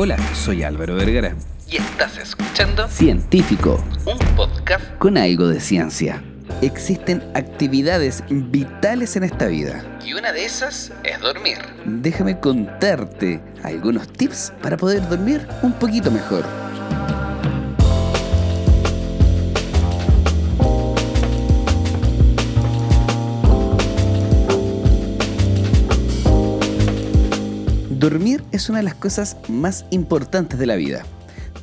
Hola, soy Álvaro Vergara. Y estás escuchando Científico, un podcast con algo de ciencia. Existen actividades vitales en esta vida. y una de esas es dormir. Déjame contarte algunos tips para poder dormir un poquito mejor. Dormir es una de las cosas más importantes de la vida.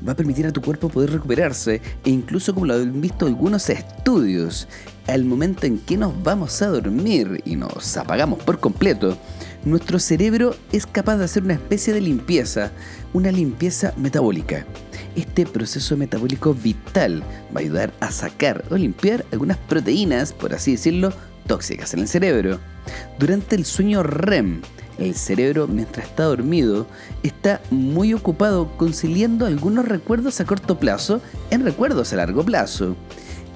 Va a permitir a tu cuerpo poder recuperarse e incluso como lo han visto algunos estudios, al momento en que nos vamos a dormir y nos apagamos por completo, nuestro cerebro es capaz de hacer una especie de limpieza, una limpieza metabólica. Este proceso metabólico vital va a ayudar a sacar o limpiar algunas proteínas, por así decirlo, tóxicas en el cerebro. Durante el sueño REM, el cerebro, mientras está dormido, está muy ocupado conciliando algunos recuerdos a corto plazo en recuerdos a largo plazo.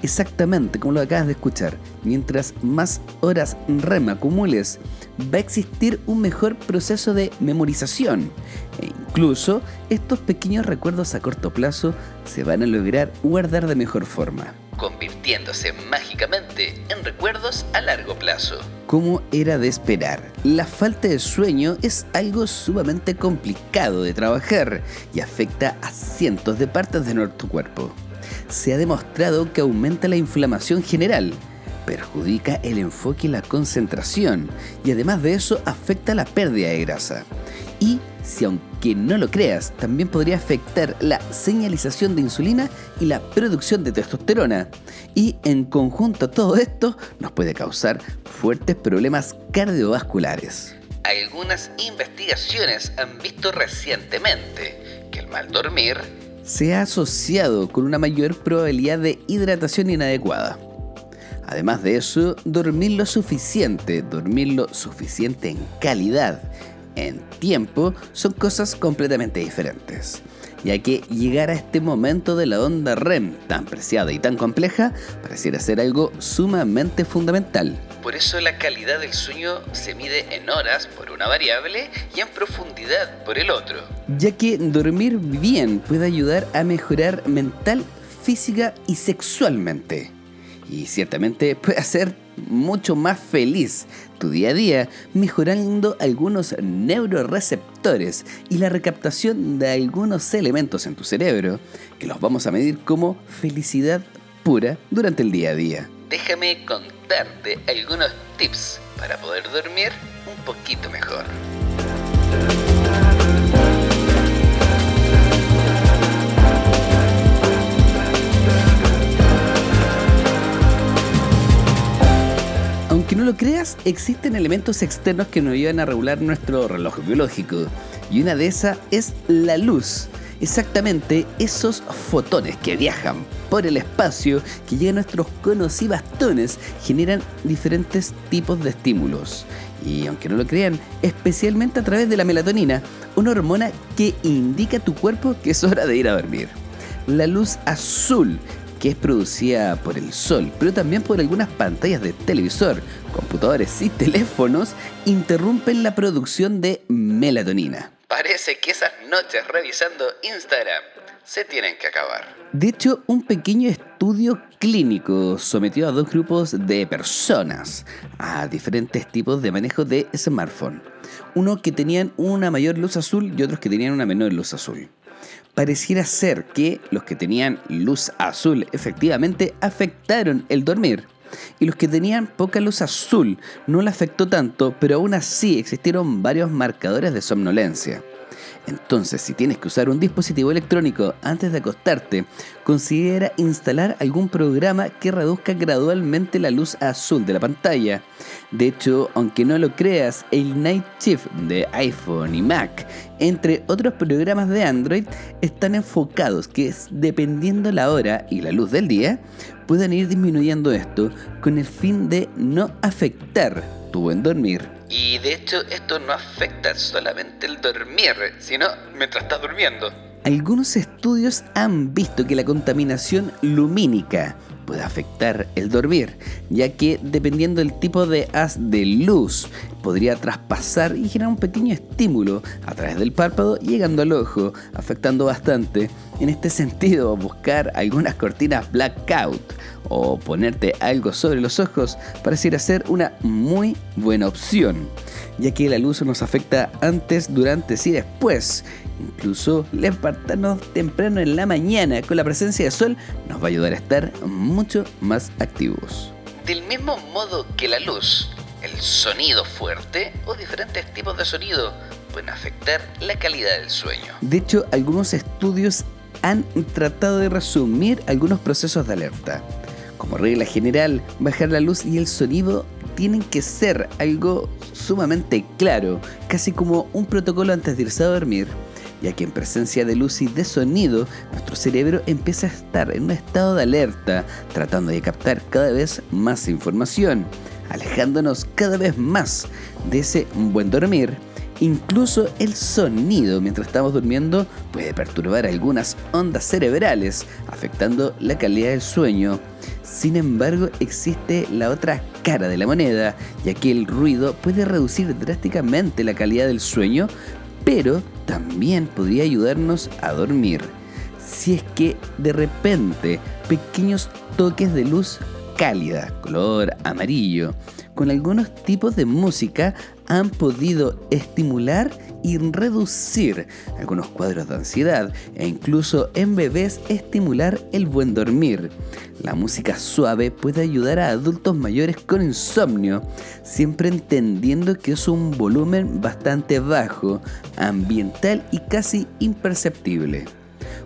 Exactamente como lo acabas de escuchar, mientras más horas REM acumules, va a existir un mejor proceso de memorización. E incluso estos pequeños recuerdos a corto plazo se van a lograr guardar de mejor forma. Convirtiéndose mágicamente en recuerdos a largo plazo. Como era de esperar, la falta de sueño es algo sumamente complicado de trabajar y afecta a cientos de partes de nuestro cuerpo. Se ha demostrado que aumenta la inflamación general, perjudica el enfoque y la concentración y además de eso afecta la pérdida de grasa. Y si aunque no lo creas, también podría afectar la señalización de insulina y la producción de testosterona. Y en conjunto todo esto nos puede causar fuertes problemas cardiovasculares. Algunas investigaciones han visto recientemente que el mal dormir Se ha asociado con una mayor probabilidad de hidratación inadecuada. Además de eso, dormir lo suficiente, dormir lo suficiente en calidad, en tiempo, son cosas completamente diferentes. Ya que llegar a este momento de la onda REM tan preciada y tan compleja pareciera ser algo sumamente fundamental. Por eso la calidad del sueño se mide en horas por una variable y en profundidad por el otro. ya que dormir bien puede ayudar a mejorar mental, física y sexualmente. Y ciertamente puede hacer mucho más feliz tu día a día, mejorando algunos neuroreceptores y la recaptación de algunos elementos en tu cerebro, que los vamos a medir como felicidad pura durante el día a día. Déjame contarte algunos tips para poder dormir un poquito mejor. Aunque no lo creas, existen elementos externos que nos ayudan a regular nuestro reloj biológico. Y una de esas es la luz. Exactamente esos fotones que viajan por el espacio, que llegan a nuestros conos y bastones, generan diferentes tipos de estímulos. Y aunque no lo crean, especialmente a través de la melatonina, una hormona que indica a tu cuerpo que es hora de ir a dormir. La luz azul que es producida por el sol, pero también por algunas pantallas de televisor, computadores y teléfonos, interrumpen la producción de melatonina. Parece que esas noches revisando Instagram se tienen que acabar. De hecho, un pequeño estudio clínico sometió a dos grupos de personas a diferentes tipos de manejo de smartphone. Unos que tenían una mayor luz azul y otros que tenían una menor luz azul. Pareciera ser que los que tenían luz azul efectivamente afectaron el dormir. Y los que tenían poca luz azul no la afectó tanto, pero aún así existieron varios marcadores de somnolencia. Entonces, si tienes que usar un dispositivo electrónico antes de acostarte, considera instalar algún programa que reduzca gradualmente la luz azul de la pantalla. De hecho, aunque no lo creas, el Night Shift de iPhone y Mac, entre otros programas de Android, están enfocados que dependiendo la hora y la luz del día, puedan ir disminuyendo esto con el fin de no afectar tu buen dormir. Y de hecho esto no afecta solamente el dormir, sino mientras estás durmiendo. Algunos estudios han visto que la contaminación lumínica puede afectar el dormir, ya que dependiendo del tipo de haz de luz, podría traspasar y generar un pequeño estímulo a través del párpado llegando al ojo, afectando bastante. En este sentido, buscar algunas cortinas blackout o ponerte algo sobre los ojos pareciera ser una muy buena opción, ya que la luz nos afecta antes, durante y después. Incluso levantarnos temprano en la mañana con la presencia de sol nos va a ayudar a estar mucho más activos. Del mismo modo que la luz, el sonido fuerte o diferentes tipos de sonido pueden afectar la calidad del sueño. De hecho, algunos estudios han tratado de resumir algunos procesos de alerta. Como regla general, bajar la luz y el sonido tienen que ser algo sumamente claro, casi como un protocolo antes de irse a dormir, ya que en presencia de luz y de sonido, nuestro cerebro empieza a estar en un estado de alerta, tratando de captar cada vez más información, alejándonos cada vez más de ese buen dormir Incluso el sonido mientras estamos durmiendo puede perturbar algunas ondas cerebrales, afectando la calidad del sueño. Sin embargo, existe la otra cara de la moneda, ya que el ruido puede reducir drásticamente la calidad del sueño, pero también podría ayudarnos a dormir. Si es que de repente pequeños toques de luz cálida, color amarillo, con algunos tipos de música han podido estimular y reducir algunos cuadros de ansiedad e incluso en bebés estimular el buen dormir. La música suave puede ayudar a adultos mayores con insomnio, siempre entendiendo que es un volumen bastante bajo, ambiental y casi imperceptible.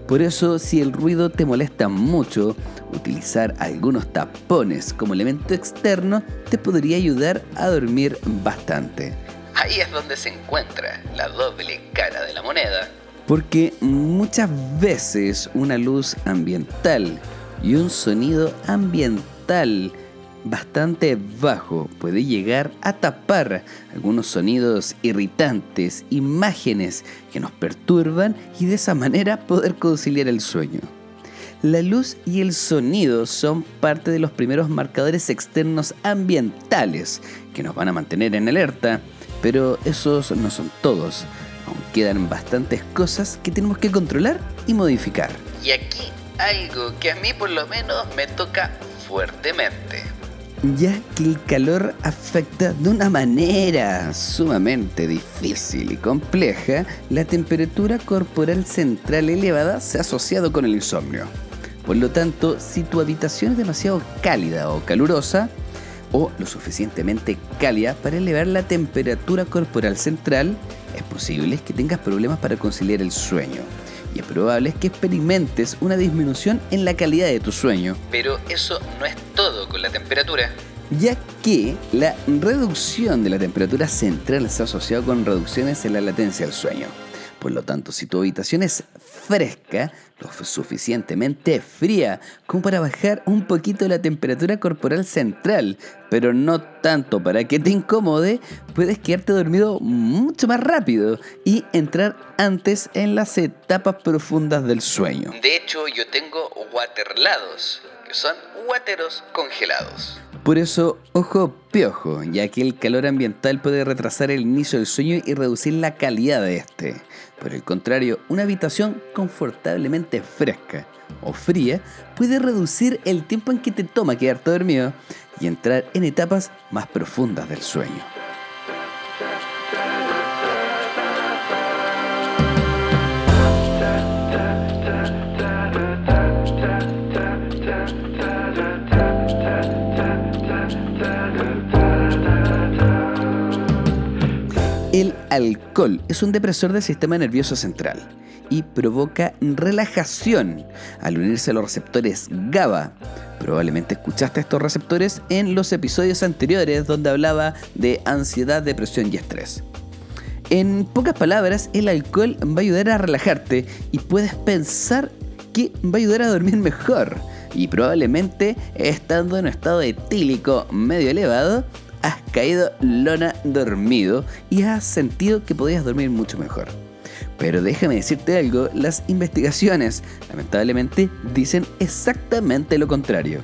Por eso, si el ruido te molesta mucho, utilizar algunos tapones como elemento externo te podría ayudar a dormir bastante. Ahí es donde se encuentra la doble cara de la moneda. Porque muchas veces una luz ambiental y un sonido ambiental bastante bajo puede llegar a tapar algunos sonidos irritantes, imágenes que nos perturban y de esa manera poder conciliar el sueño. La luz y el sonido son parte de los primeros marcadores externos ambientales que nos van a mantener en alerta, pero esos no son todos. Aún quedan bastantes cosas que tenemos que controlar y modificar. Y aquí algo que a mí por lo menos me toca fuertemente ya que el calor afecta de una manera sumamente difícil y compleja, la temperatura corporal central elevada se ha asociado con el insomnio. Por lo tanto, si tu habitación es demasiado cálida o calurosa, o lo suficientemente cálida para elevar la temperatura corporal central, es posible que tengas problemas para conciliar el sueño y es probable que experimentes una disminución en la calidad de tu sueño. Pero eso no es todo con la temperatura. Ya que la reducción de la temperatura central está asociada con reducciones en la latencia del sueño. Por lo tanto, si tu habitación es fresca, lo suficientemente fría como para bajar un poquito la temperatura corporal central, pero no tanto para que te incomode, puedes quedarte dormido mucho más rápido y entrar antes en las etapas profundas del sueño. De hecho, yo tengo waterlados, que son wateros congelados. Por eso, ojo piojo, ya que el calor ambiental puede retrasar el inicio del sueño y reducir la calidad de este. Por el contrario, una habitación confortablemente fresca o fría puede reducir el tiempo en que te toma quedarte dormido y entrar en etapas más profundas del sueño. Alcohol es un depresor del sistema nervioso central y provoca relajación al unirse a los receptores GABA. Probablemente escuchaste estos receptores en los episodios anteriores donde hablaba de ansiedad, depresión y estrés. En pocas palabras, el alcohol va a ayudar a relajarte y puedes pensar que va a ayudar a dormir mejor. Y probablemente estando en un estado etílico medio elevado, has caído lona dormido y has sentido que podías dormir mucho mejor. Pero déjame decirte algo, las investigaciones lamentablemente dicen exactamente lo contrario.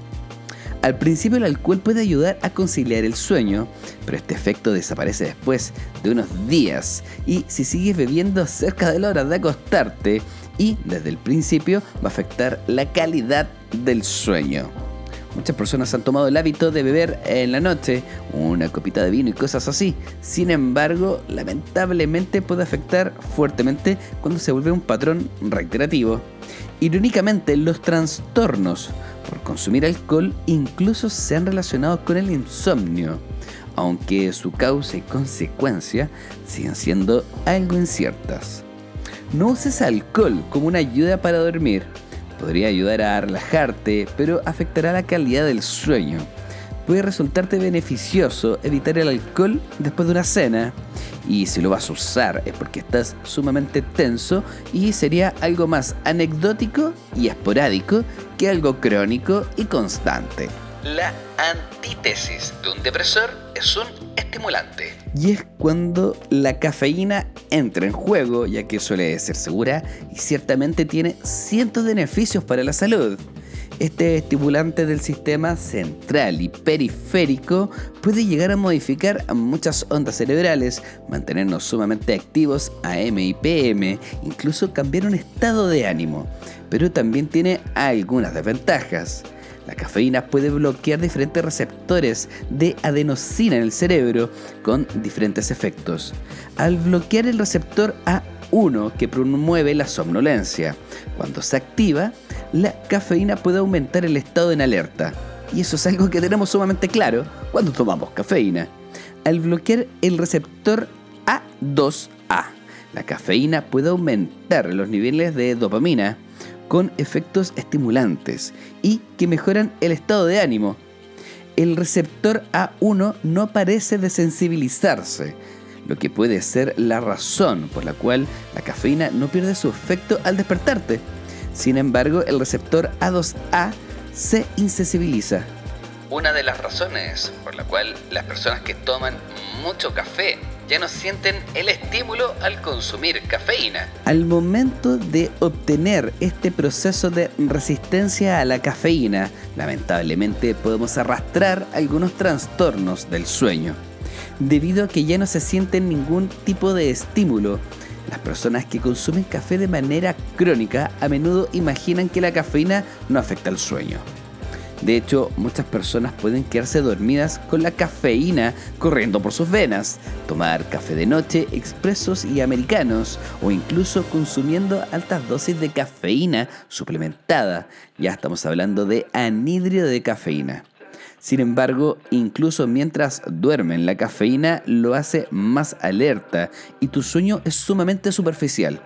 Al principio el alcohol puede ayudar a conciliar el sueño, pero este efecto desaparece después de unos días y si sigues bebiendo cerca de la hora de acostarte y desde el principio va a afectar la calidad del sueño. Muchas personas han tomado el hábito de beber en la noche una copita de vino y cosas así. Sin embargo, lamentablemente puede afectar fuertemente cuando se vuelve un patrón reiterativo. Irónicamente, los trastornos por consumir alcohol incluso se han relacionado con el insomnio, aunque su causa y consecuencia siguen siendo algo inciertas. No uses alcohol como una ayuda para dormir. Podría ayudar a relajarte, pero afectará la calidad del sueño. Puede resultarte beneficioso evitar el alcohol después de una cena. Y si lo vas a usar es porque estás sumamente tenso y sería algo más anecdótico y esporádico que algo crónico y constante. La antítesis de un depresor es un estimulante. Y es cuando la cafeína entra en juego, ya que suele ser segura y ciertamente tiene cientos de beneficios para la salud. Este estimulante del sistema central y periférico puede llegar a modificar muchas ondas cerebrales, mantenernos sumamente activos AM y PM, incluso cambiar un estado de ánimo, pero también tiene algunas desventajas. La cafeína puede bloquear diferentes receptores de adenosina en el cerebro con diferentes efectos. Al bloquear el receptor A1 que promueve la somnolencia, cuando se activa, la cafeína puede aumentar el estado en alerta. Y eso es algo que tenemos sumamente claro cuando tomamos cafeína. Al bloquear el receptor A2A, la cafeína puede aumentar los niveles de dopamina, con efectos estimulantes y que mejoran el estado de ánimo. El receptor A1 no parece desensibilizarse, lo que puede ser la razón por la cual la cafeína no pierde su efecto al despertarte. Sin embargo, el receptor A2A se insensibiliza. Una de las razones por la cual las personas que toman mucho café ya no sienten el estímulo al consumir cafeína. Al momento de obtener este proceso de resistencia a la cafeína, lamentablemente podemos arrastrar algunos trastornos del sueño. Debido a que ya no se sienten ningún tipo de estímulo, las personas que consumen café de manera crónica a menudo imaginan que la cafeína no afecta al sueño. De hecho, muchas personas pueden quedarse dormidas con la cafeína corriendo por sus venas, tomar café de noche, expresos y americanos, o incluso consumiendo altas dosis de cafeína suplementada. Ya estamos hablando de anhídrido de cafeína. Sin embargo, incluso mientras duermen, la cafeína lo hace más alerta y tu sueño es sumamente superficial.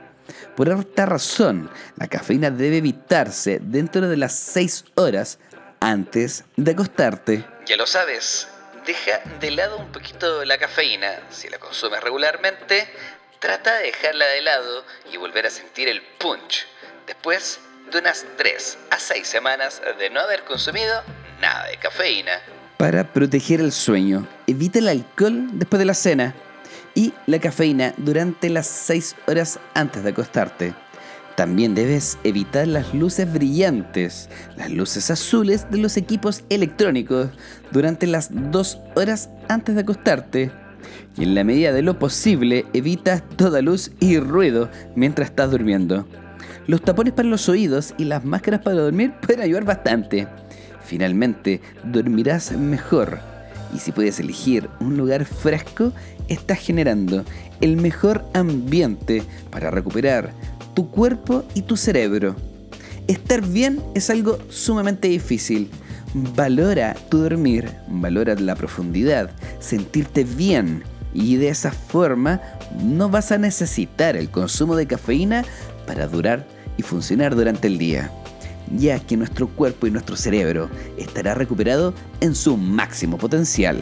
Por esta razón, la cafeína debe evitarse dentro de las 6 horas antes de acostarte. Ya lo sabes, deja de lado un poquito la cafeína. Si la consumes regularmente, trata de dejarla de lado y volver a sentir el punch. Después de unas 3 a 6 semanas de no haber consumido nada de cafeína. Para proteger el sueño, evita el alcohol después de la cena y la cafeína durante las 6 horas antes de acostarte. También debes evitar las luces brillantes, las luces azules de los equipos electrónicos durante las dos horas antes de acostarte. Y en la medida de lo posible, evita toda luz y ruido mientras estás durmiendo. Los tapones para los oídos y las máscaras para dormir pueden ayudar bastante. Finalmente, dormirás mejor. Y si puedes elegir un lugar fresco, estás generando el mejor ambiente para recuperar tu cuerpo y tu cerebro. Estar bien es algo sumamente difícil. Valora tu dormir, valora la profundidad, sentirte bien y de esa forma no vas a necesitar el consumo de cafeína para durar y funcionar durante el día, ya que nuestro cuerpo y nuestro cerebro estará recuperado en su máximo potencial.